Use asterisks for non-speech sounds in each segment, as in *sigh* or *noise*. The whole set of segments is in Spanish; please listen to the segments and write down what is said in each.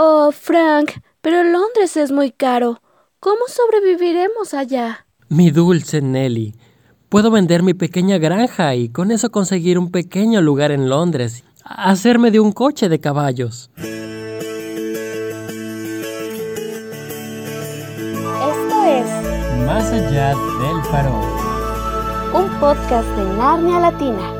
Oh, Frank, pero Londres es muy caro. ¿Cómo sobreviviremos allá? Mi dulce Nelly, puedo vender mi pequeña granja y con eso conseguir un pequeño lugar en Londres, hacerme de un coche de caballos. Esto es Más allá del farol. un podcast de Narnia Latina.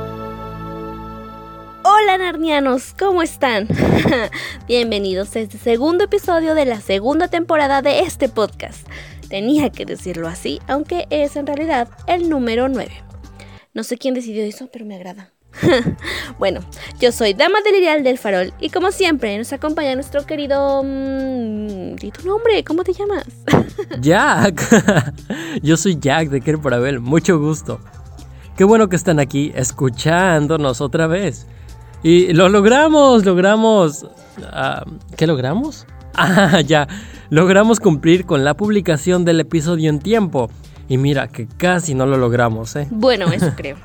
Hola narnianos, ¿cómo están? *laughs* Bienvenidos a este segundo episodio de la segunda temporada de este podcast. Tenía que decirlo así, aunque es en realidad el número 9. No sé quién decidió eso, pero me agrada. *laughs* bueno, yo soy Dama Delirial del Farol y como siempre nos acompaña nuestro querido... mm, ¿Y tu nombre? ¿Cómo te llamas? *laughs* Jack. Yo soy Jack de Quer por Abel. Mucho gusto. Qué bueno que están aquí escuchándonos otra vez. Y lo logramos, logramos... ah, ¿Qué logramos? *laughs* Ah, ya. Logramos cumplir con la publicación del episodio en tiempo. Y mira que casi no lo logramos, ¿eh? Bueno, eso *laughs* creo.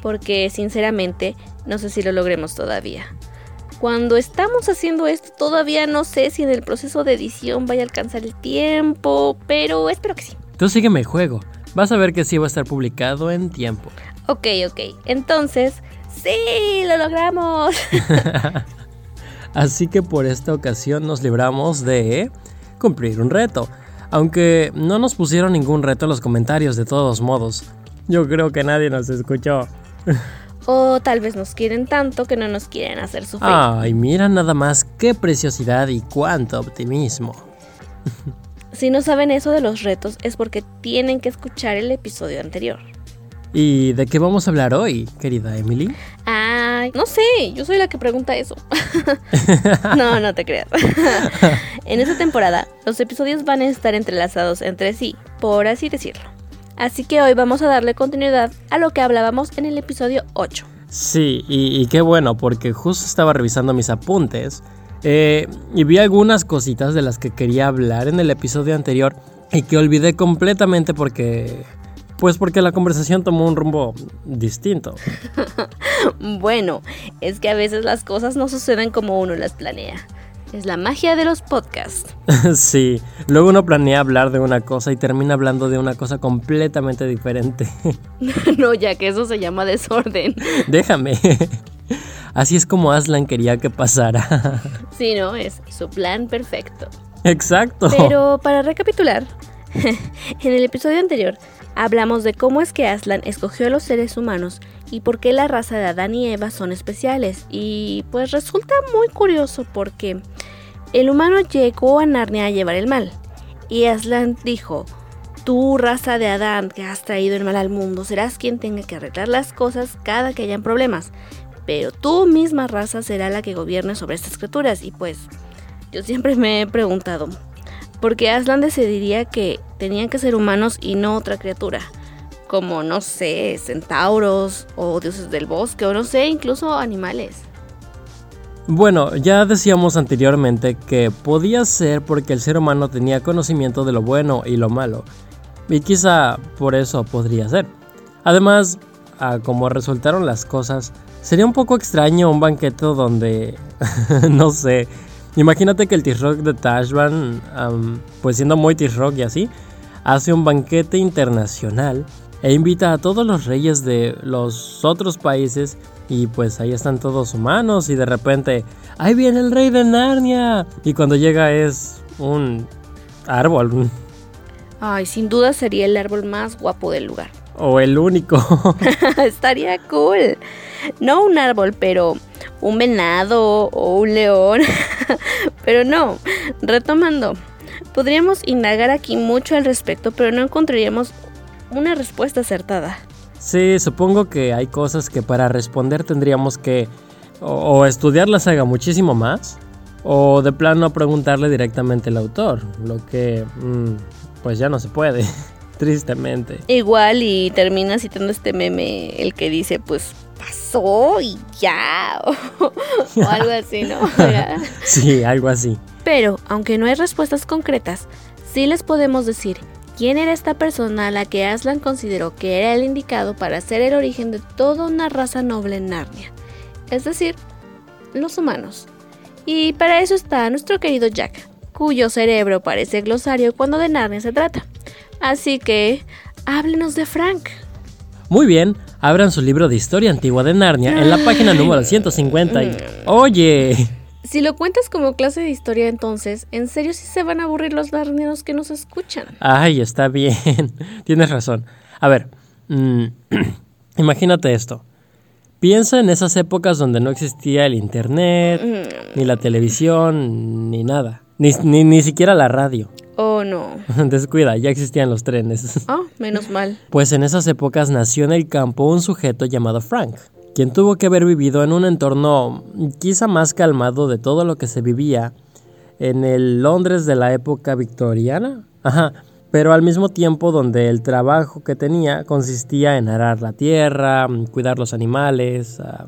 Porque sinceramente no sé si lo logremos todavía. Cuando estamos haciendo esto todavía no sé si en el proceso de edición vaya a alcanzar el tiempo, pero espero que sí. Tú sígueme el juego. Vas a ver que sí va a estar publicado en tiempo. Ok, ok. Entonces, sí, lo logramos. *laughs* Así que por esta ocasión nos libramos de cumplir un reto. Aunque no nos pusieron ningún reto en los comentarios de todos modos. Yo creo que nadie nos escuchó. *laughs* o tal vez nos quieren tanto que no nos quieren hacer sufrir. Ay, mira nada más qué preciosidad y cuánto optimismo. *laughs* Si no saben eso de los retos es porque tienen que escuchar el episodio anterior. ¿Y de qué vamos a hablar hoy, querida Emily? Ay, no sé, yo soy la que pregunta eso. *laughs* *laughs* no, no te creas. *laughs* en esta temporada, los episodios van a estar entrelazados entre sí, por así decirlo. Así que hoy vamos a darle continuidad a lo que hablábamos en el episodio 8. Sí, y, y qué bueno, porque justo estaba revisando mis apuntes eh, y vi algunas cositas de las que quería hablar en el episodio anterior y que olvidé completamente porque... Pues porque la conversación tomó un rumbo distinto. *laughs* Bueno, es que a veces las cosas no suceden como uno las planea. Es la magia de los podcasts. *laughs* sí, luego uno planea hablar de una cosa y termina hablando de una cosa completamente diferente. *laughs* no, ya que eso se llama desorden. Déjame. Así es como Aslan quería que pasara. Sí, no, es su plan perfecto. Exacto. Pero para recapitular, en el episodio anterior hablamos de cómo es que Aslan escogió a los seres humanos y por qué la raza de Adán y Eva son especiales. Y pues resulta muy curioso porque el humano llegó a Narnia a llevar el mal. Y Aslan dijo, tú raza de Adán que has traído el mal al mundo, serás quien tenga que arreglar las cosas cada que hayan problemas. Pero tú misma raza será la que gobierne sobre estas criaturas. Y pues yo siempre me he preguntado, ¿por qué Aslan decidiría que tenían que ser humanos y no otra criatura? Como, no sé, centauros o dioses del bosque o no sé, incluso animales. Bueno, ya decíamos anteriormente que podía ser porque el ser humano tenía conocimiento de lo bueno y lo malo. Y quizá por eso podría ser. Además, como resultaron las cosas, sería un poco extraño un banquete donde, *laughs* no sé, imagínate que el T-Rock de Tashban, pues siendo muy T-Rock y así, hace un banquete internacional e invita a todos los reyes de los otros países y pues ahí están todos humanos y de repente, ahí viene el rey de Narnia y cuando llega es un árbol Ay, sin duda sería el árbol más guapo del lugar. O el único. *laughs* Estaría cool. No un árbol, pero un venado o un león. *laughs* pero no, retomando, podríamos indagar aquí mucho al respecto, pero no encontraríamos una respuesta acertada. Sí, supongo que hay cosas que para responder tendríamos que o, o estudiar la saga muchísimo más o de plano preguntarle directamente al autor, lo que mm, pues ya no se puede, *laughs* tristemente. Igual y termina citando este meme, el que dice, pues pasó y ya, o, *laughs* o algo así, ¿no? *laughs* Sí, algo así. Pero, aunque no hay respuestas concretas, sí les podemos decir quién era esta persona a la que Aslan consideró que era el indicado para ser el origen de toda una raza noble en Narnia, es decir, los humanos. Y para eso está nuestro querido Jack, cuyo cerebro parece glosario cuando de Narnia se trata. Así que, háblenos de Frank. Muy bien, abran su libro de historia antigua de Narnia en la página número 150 y... ¡Oye! Si lo cuentas como clase de historia entonces, en serio sí se van a aburrir los narnianos que nos escuchan. Ay, está bien. *laughs* Tienes razón. A ver, mm, *clears throat* imagínate esto. Piensa en esas épocas donde no existía el internet, Mm. ni la televisión, ni nada. Ni, ni, ni siquiera la radio. Oh, no. *laughs* Descuida, ya existían los trenes. Oh, *laughs* menos mal. Pues en esas épocas nació en el campo un sujeto llamado Frank, quien tuvo que haber vivido en un entorno quizá más calmado de todo lo que se vivía en el Londres de la época victoriana. Ajá, pero al mismo tiempo donde el trabajo que tenía consistía en arar la tierra, cuidar los animales. ah.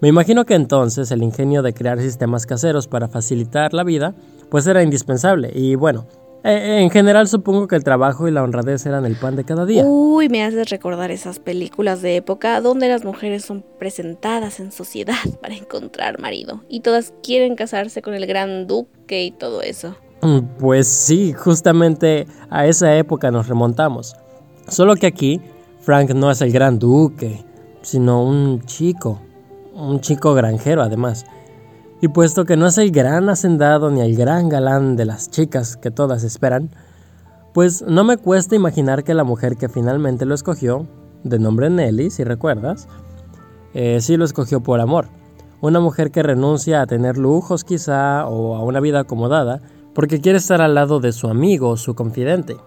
Me imagino que entonces el ingenio de crear sistemas caseros para facilitar la vida pues era indispensable y bueno, eh, en general supongo que el trabajo y la honradez eran el pan de cada día. Uy, me haces recordar esas películas de época donde las mujeres son presentadas en sociedad *laughs* para encontrar marido y todas quieren casarse con el gran duque y todo eso. Mm, Pues sí, justamente a esa época nos remontamos. Solo que aquí Frank no es el gran duque, sino un chico, un chico granjero además. Y puesto que no es el gran hacendado ni el gran galán de las chicas que todas esperan, pues no me cuesta imaginar que la mujer que finalmente lo escogió, de nombre Nelly, si recuerdas, eh, sí lo escogió por amor. Una mujer que renuncia a tener lujos quizá o a una vida acomodada porque quiere estar al lado de su amigo, su confidente.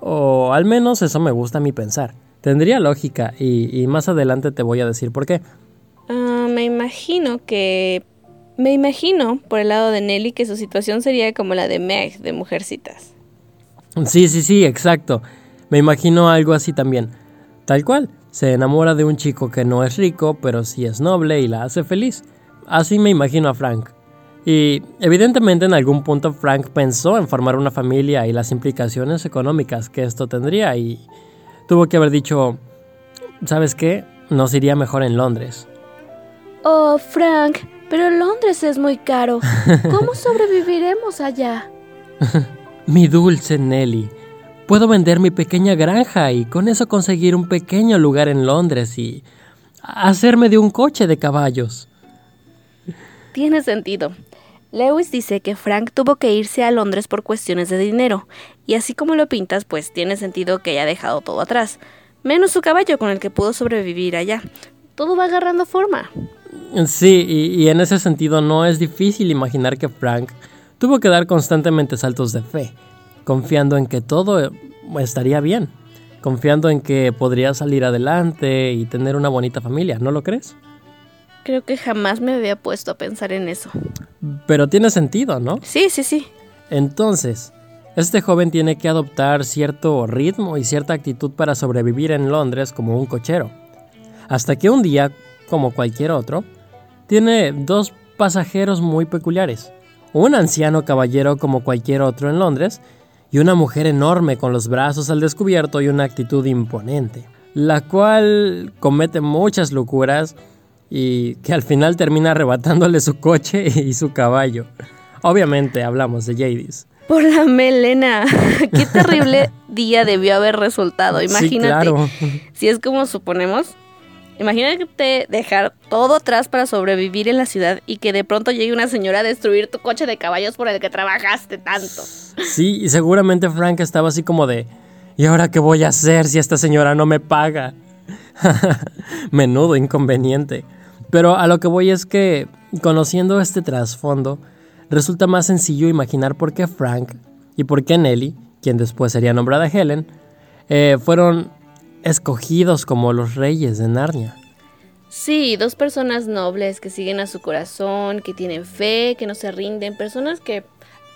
O al menos eso me gusta a mí pensar. Tendría lógica y, y más adelante te voy a decir por qué. Ah, me imagino que... Me imagino, por el lado de Nelly, que su situación sería como la de Meg de Mujercitas. Sí, sí, sí, exacto. Me imagino algo así también. Tal cual, se enamora de un chico que no es rico, pero sí es noble y la hace feliz. Así me imagino a Frank. Y evidentemente en algún punto Frank pensó en formar una familia y las implicaciones económicas que esto tendría y tuvo que haber dicho, ¿sabes qué? Nos iría mejor en Londres. Oh, Frank, pero Londres es muy caro. ¿Cómo *laughs* sobreviviremos allá? Mi dulce Nelly, puedo vender mi pequeña granja y con eso conseguir un pequeño lugar en Londres y hacerme de un coche de caballos. Tiene sentido. Lewis dice que Frank tuvo que irse a Londres por cuestiones de dinero, y así como lo pintas, pues tiene sentido que haya dejado todo atrás, menos su caballo con el que pudo sobrevivir allá. Todo va agarrando forma. Sí, y, y en ese sentido no es difícil imaginar que Frank tuvo que dar constantemente saltos de fe, confiando en que todo estaría bien, confiando en que podría salir adelante y tener una bonita familia, ¿no lo crees? Creo que jamás me había puesto a pensar en eso. Pero tiene sentido, ¿no? Sí, sí, sí. Entonces, este joven tiene que adoptar cierto ritmo y cierta actitud para sobrevivir en Londres como un cochero. Hasta que un día, como cualquier otro, tiene dos pasajeros muy peculiares. Un anciano caballero como cualquier otro en Londres y una mujer enorme con los brazos al descubierto y una actitud imponente, la cual comete muchas locuras y que al final termina arrebatándole su coche y su caballo. Obviamente hablamos de Jadis. Por la melena. *laughs* Qué terrible *laughs* día debió haber resultado. Imagínate. Sí, claro. Si es como suponemos. Imagínate dejar todo atrás para sobrevivir en la ciudad y que de pronto llegue una señora a destruir tu coche de caballos por el que trabajaste tanto. Sí, y seguramente Frank estaba así como de, ¿y ahora qué voy a hacer si esta señora no me paga? *laughs* Menudo inconveniente. Pero a lo que voy es que, conociendo este trasfondo, resulta más sencillo imaginar por qué Frank y por qué Nelly, quien después sería nombrada Helen, eh, fueron escogidos como los reyes de Narnia. Sí, dos personas nobles que siguen a su corazón, que tienen fe, que no se rinden, personas que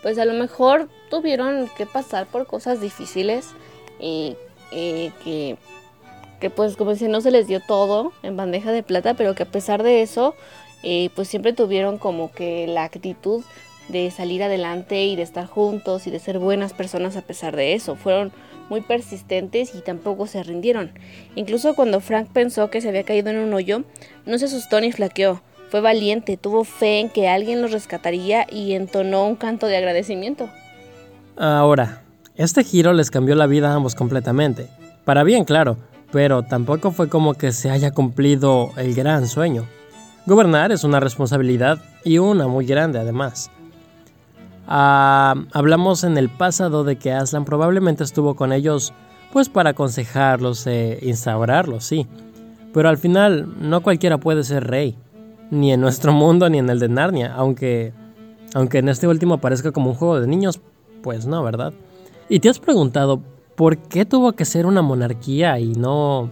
pues a lo mejor tuvieron que pasar por cosas difíciles y, que, que pues como si no se les dio todo en bandeja de plata, pero que a pesar de eso eh, pues siempre tuvieron como que la actitud de salir adelante y de estar juntos y de ser buenas personas a pesar de eso. Fueron muy persistentes y tampoco se rindieron. Incluso cuando Frank pensó que se había caído en un hoyo, no se asustó ni flaqueó. Fue valiente, tuvo fe en que alguien los rescataría y entonó un canto de agradecimiento. Ahora, este giro les cambió la vida a ambos completamente. Para bien, claro, pero tampoco fue como que se haya cumplido el gran sueño. Gobernar es una responsabilidad y una muy grande además. Ah, hablamos en el pasado de que Aslan probablemente estuvo con ellos pues para aconsejarlos e instaurarlos, sí. Pero al final no cualquiera puede ser rey, ni en nuestro mundo ni en el de Narnia, aunque aunque en este último parezca como un juego de niños, pues no, ¿verdad? ¿Y te has preguntado por qué tuvo que ser una monarquía y no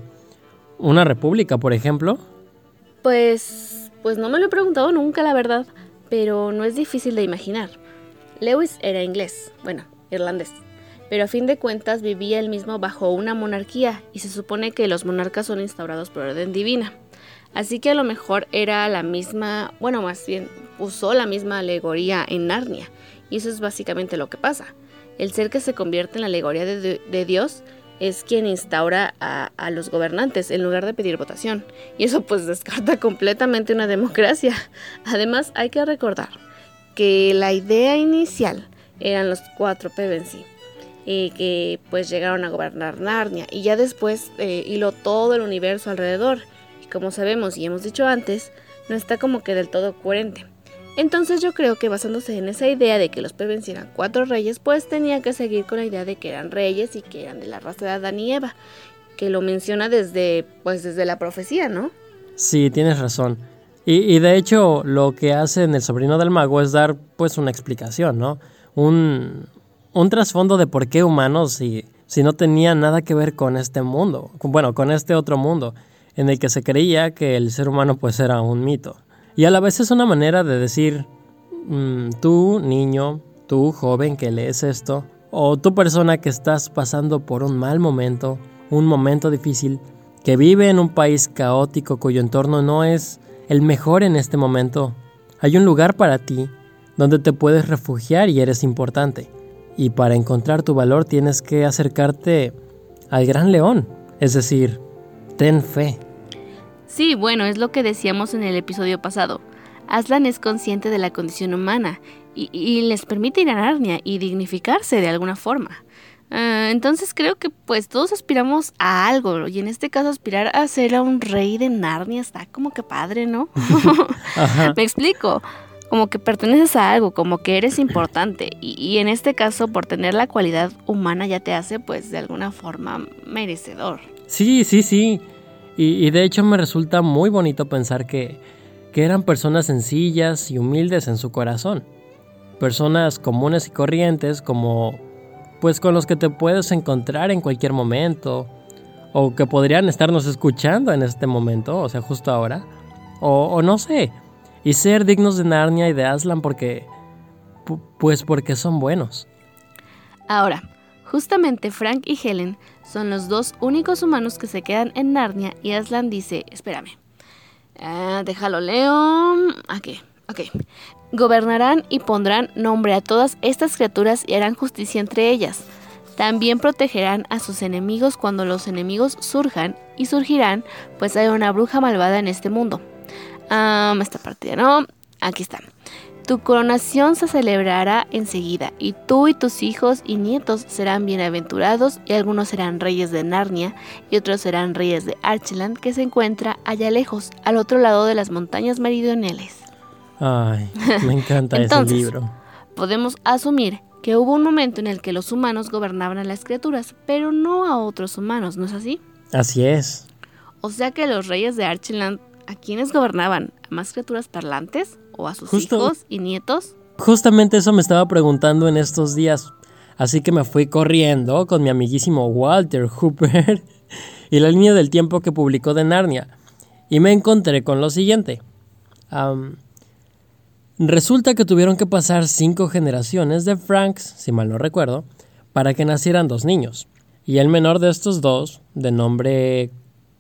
una república, por ejemplo? Pues pues no me lo he preguntado nunca, la verdad, pero no es difícil de imaginar. Lewis era inglés, bueno, irlandés, pero a fin de cuentas vivía él mismo bajo una monarquía y se supone que los monarcas son instaurados por orden divina. Así que a lo mejor era la misma, bueno, más bien usó la misma alegoría en Narnia, y eso es básicamente lo que pasa. El ser que se convierte en la alegoría de, Dios es quien instaura a, a, los gobernantes en lugar de pedir votación. Y eso pues descarta completamente una democracia. Además hay que recordar que la idea inicial eran los cuatro Pevensie, eh, que pues llegaron a gobernar Narnia y ya después eh, hiló todo el universo alrededor. Y como sabemos y hemos dicho antes, no está como que del todo coherente. Entonces yo creo que basándose en esa idea de que los Pevensie eran cuatro reyes, pues tenía que seguir con la idea de que eran reyes y que eran de la raza de Adán y Eva, que lo menciona desde pues desde la profecía, ¿no? Sí, tienes razón. Y, de hecho, lo que hace El sobrino del mago es dar pues una explicación, ¿no? Un, trasfondo de por qué humanos si, no tenía nada que ver con este mundo, bueno, con este otro mundo, en el que se creía que el ser humano pues era un mito. Y a la vez es una manera de decir, mm, tú niño, tú joven que lees esto, o tú persona que estás pasando por un mal momento, un momento difícil, que vive en un país caótico cuyo entorno no es el mejor en este momento. Hay un lugar para ti donde te puedes refugiar y eres importante. Y para encontrar tu valor tienes que acercarte al gran león, es decir, ten fe. Sí, bueno, es lo que decíamos en el episodio pasado. Aslan es consciente de la condición humana y, les permite ir a Narnia y dignificarse de alguna forma. Ah, entonces creo que pues todos aspiramos a algo y en este caso aspirar a ser a un rey de Narnia está como que padre, ¿no? *laughs* *laughs* Me explico, como que perteneces a algo, como que eres importante y, en este caso por tener la cualidad humana ya te hace pues de alguna forma merecedor. Sí, sí, sí. Y, de hecho me resulta muy bonito pensar que, que eran personas sencillas y humildes en su corazón. Personas comunes y corrientes como pues con los que te puedes encontrar en cualquier momento, o que podrían estarnos escuchando en este momento, o sea, justo ahora, o, no sé, y ser dignos de Narnia y de Aslan porque, pues porque son buenos. Ahora, justamente Frank y Helen son los dos únicos humanos que se quedan en Narnia y Aslan dice, espérame, ah, déjalo leo, aquí, ok, Gobernarán y pondrán nombre a todas estas criaturas y harán justicia entre ellas. También protegerán a sus enemigos cuando los enemigos surjan y surgirán, pues hay una bruja malvada en este mundo. esta partida no. Aquí está. Tu coronación se celebrará enseguida, y tú y tus hijos y nietos serán bienaventurados, y algunos serán reyes de Narnia, y otros serán reyes de Archeland, que se encuentra allá lejos, al otro lado de las montañas meridionales. Ay, me encanta ese libro. Podemos asumir que hubo un momento en el que los humanos gobernaban a las criaturas, pero no a otros humanos, ¿no es así? Así es. O sea que los reyes de Archland, ¿a quiénes gobernaban? ¿A más criaturas parlantes? ¿O a sus hijos y nietos? Justamente eso me estaba preguntando en estos días. Así que me fui corriendo con mi amiguísimo Walter Hooper *laughs* y la línea del tiempo que publicó de Narnia. Y me encontré con lo siguiente. Resulta que tuvieron que pasar cinco generaciones de Franks, si mal no recuerdo, para que nacieran dos niños. Y el menor de estos dos, de nombre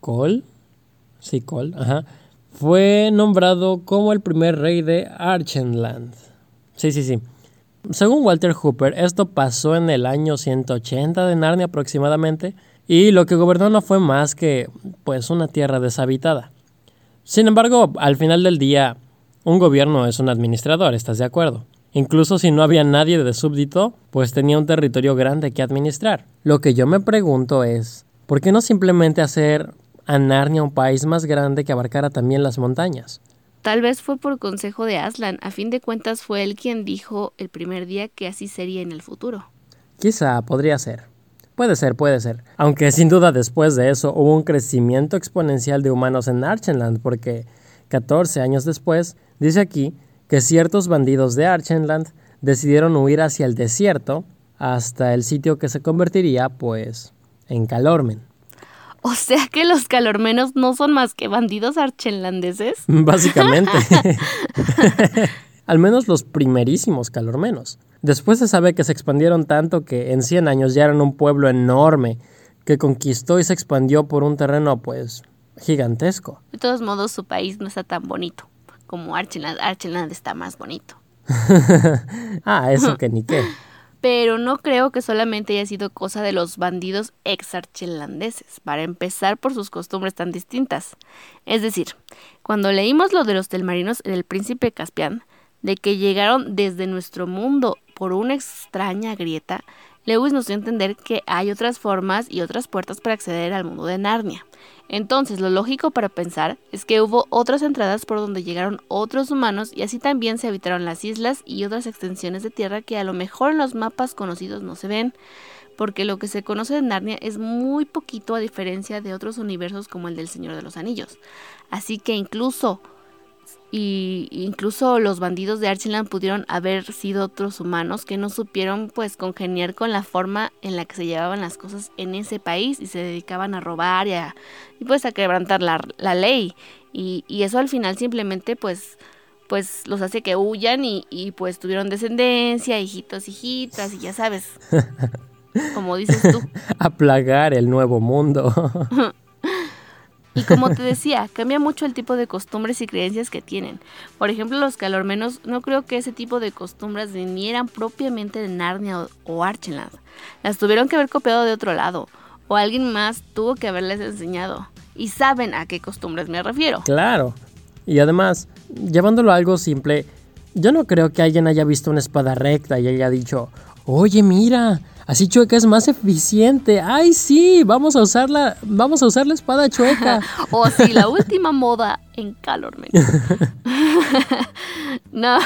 Cole, sí, Cole, ajá, fue nombrado como el primer rey de Archenland. Sí, sí, sí. Según Walter Hooper, esto pasó en el año 180 de Narnia aproximadamente, y lo que gobernó no fue más que, pues, una tierra deshabitada. Sin embargo, al final del día, Un gobierno es un administrador, ¿estás de acuerdo? Incluso si no había nadie de súbdito, pues tenía un territorio grande que administrar. Lo que yo me pregunto es, ¿por qué no simplemente hacer a Narnia un país más grande que abarcara también las montañas? Tal vez fue por consejo de Aslan, a fin de cuentas fue él quien dijo el primer día que así sería en el futuro. Quizá podría ser. Puede ser, puede ser. Aunque sin duda después de eso hubo un crecimiento exponencial de humanos en Archenland, porque 14 años después, dice aquí, que ciertos bandidos de Archenland decidieron huir hacia el desierto hasta el sitio que se convertiría, pues, en Calormen. O sea que los calormenos no son más que bandidos archenlandeses. *laughs* Básicamente. *laughs* Al menos los primerísimos calormenos. Después se sabe que se expandieron tanto que en 100 años ya eran un pueblo enorme que conquistó y se expandió por un terreno pues gigantesco. De todos modos su país no está tan bonito como Archenland. Archenland está más bonito. *laughs* ah, eso que ni qué. *laughs* Pero no creo que solamente haya sido cosa de los bandidos ex-archelandeses, para empezar por sus costumbres tan distintas. Es decir, cuando leímos lo de los telmarinos en El Príncipe Caspian, de que llegaron desde nuestro mundo por una extraña grieta, Lewis nos dio a entender que hay otras formas y otras puertas para acceder al mundo de Narnia. Entonces, lo lógico para pensar es que hubo otras entradas por donde llegaron otros humanos y así también se habitaron las islas y otras extensiones de tierra que a lo mejor en los mapas conocidos no se ven, porque lo que se conoce de Narnia es muy poquito a diferencia de otros universos como el del Señor de los Anillos. Así que incluso y incluso los bandidos de Archland pudieron haber sido otros humanos que no supieron pues congeniar con la forma en la que se llevaban las cosas en ese país y se dedicaban a robar y, a, y pues a quebrantar la, la ley y, y, eso al final simplemente pues pues los hace que huyan y, y pues tuvieron descendencia, hijitos, hijitas y ya sabes, *laughs* como dices tú. *laughs* a plagar el nuevo mundo. *laughs* Y como te decía, cambia mucho el tipo de costumbres y creencias que tienen. Por ejemplo, los calormenos no creo que ese tipo de costumbres vinieran propiamente de Narnia o, Archenland. Las tuvieron que haber copiado de otro lado. O alguien más tuvo que haberles enseñado. Y saben a qué costumbres me refiero. Claro. Y además, llevándolo a algo simple, yo no creo que alguien haya visto una espada recta y haya dicho, oye mira, Así chueca es más eficiente. Ay, sí, vamos a usarla, vamos a usar la espada chueca. *laughs* o sí, la última moda en Calormen. *laughs* no,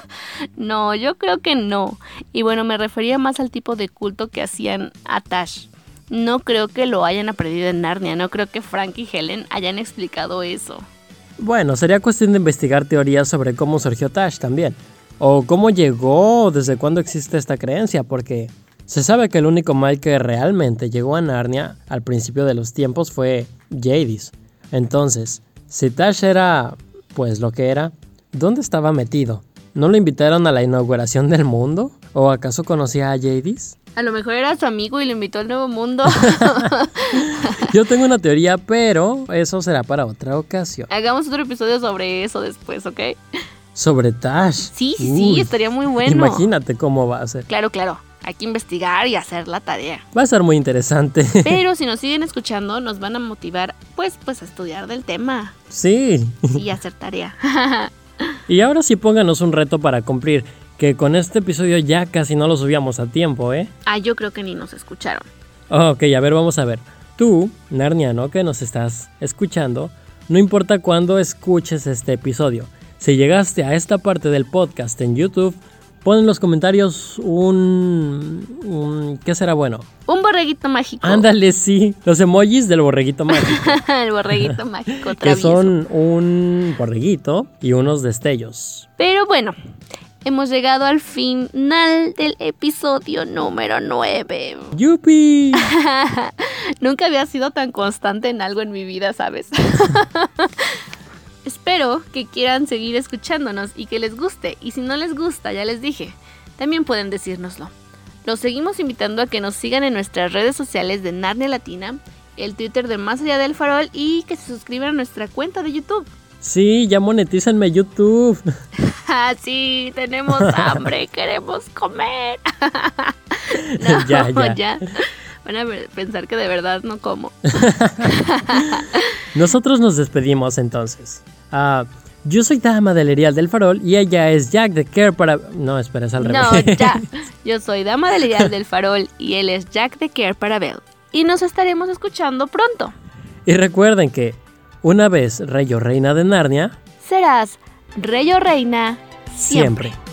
*laughs* no, yo creo que no. Y bueno, me refería más al tipo de culto que hacían a Tash. No creo que lo hayan aprendido en Narnia, no creo que Frank y Helen hayan explicado eso. Bueno, sería cuestión de investigar teorías sobre cómo surgió Tash también. O cómo llegó, desde cuándo existe esta creencia, porque se sabe que el único mal que realmente llegó a Narnia al principio de los tiempos fue Jadis. Entonces, si Tash era, pues lo que era, ¿dónde estaba metido? ¿No lo invitaron a la inauguración del mundo? ¿O acaso conocía a Jadis? A lo mejor era su amigo y lo invitó al nuevo mundo. *laughs* Yo tengo una teoría, pero eso será para otra ocasión. Hagamos otro episodio sobre eso después, ¿ok? Sobre Tash. Sí, sí, sí, estaría muy bueno. Imagínate cómo va a ser. Claro, claro hay que investigar y hacer la tarea. Va a ser muy interesante. *laughs* Pero si nos siguen escuchando, nos van a motivar, pues, pues a estudiar del tema. Sí. Y hacer tarea. *laughs* y ahora sí pónganos un reto para cumplir, que con este episodio ya casi no lo subíamos a tiempo, ¿eh? Ah, yo creo que ni nos escucharon. Ok, a ver, vamos a ver. Tú, Narniano, que nos estás escuchando, no importa cuándo escuches este episodio. Si llegaste a esta parte del podcast en YouTube, Pon en los comentarios un, ¿Qué será bueno? Un borreguito mágico. Ándale, sí. Los emojis del borreguito mágico. *laughs* el borreguito mágico. *laughs* Que son un borreguito y unos destellos. Pero bueno, hemos llegado al final del episodio número 9. ¡Yupi! *laughs* Nunca había sido tan constante en algo en mi vida, ¿sabes? Espero que quieran seguir escuchándonos y que les guste, y si no les gusta, ya les dije, también pueden decírnoslo. Los seguimos invitando a que nos sigan en nuestras redes sociales de Narnia Latina, el Twitter de Más Allá del Farol y que se suscriban a nuestra cuenta de YouTube. Sí, ya monetízanme YouTube. *laughs* ah, sí, tenemos *laughs* hambre, queremos comer. no, *laughs* ya, ya. ya. Van a pensar que de verdad no como. Nosotros nos despedimos entonces. Ah, Yo soy Dama del Erial del Farol y ella es Jack de Care para... No, espera, es al No, revés. ya. *laughs* Yo soy Dama del Ideal del Farol y él es Jack de Care para Bell. Y nos estaremos escuchando pronto. y recuerden que una vez rey o reina de Narnia, Serás rey o reina siempre. siempre.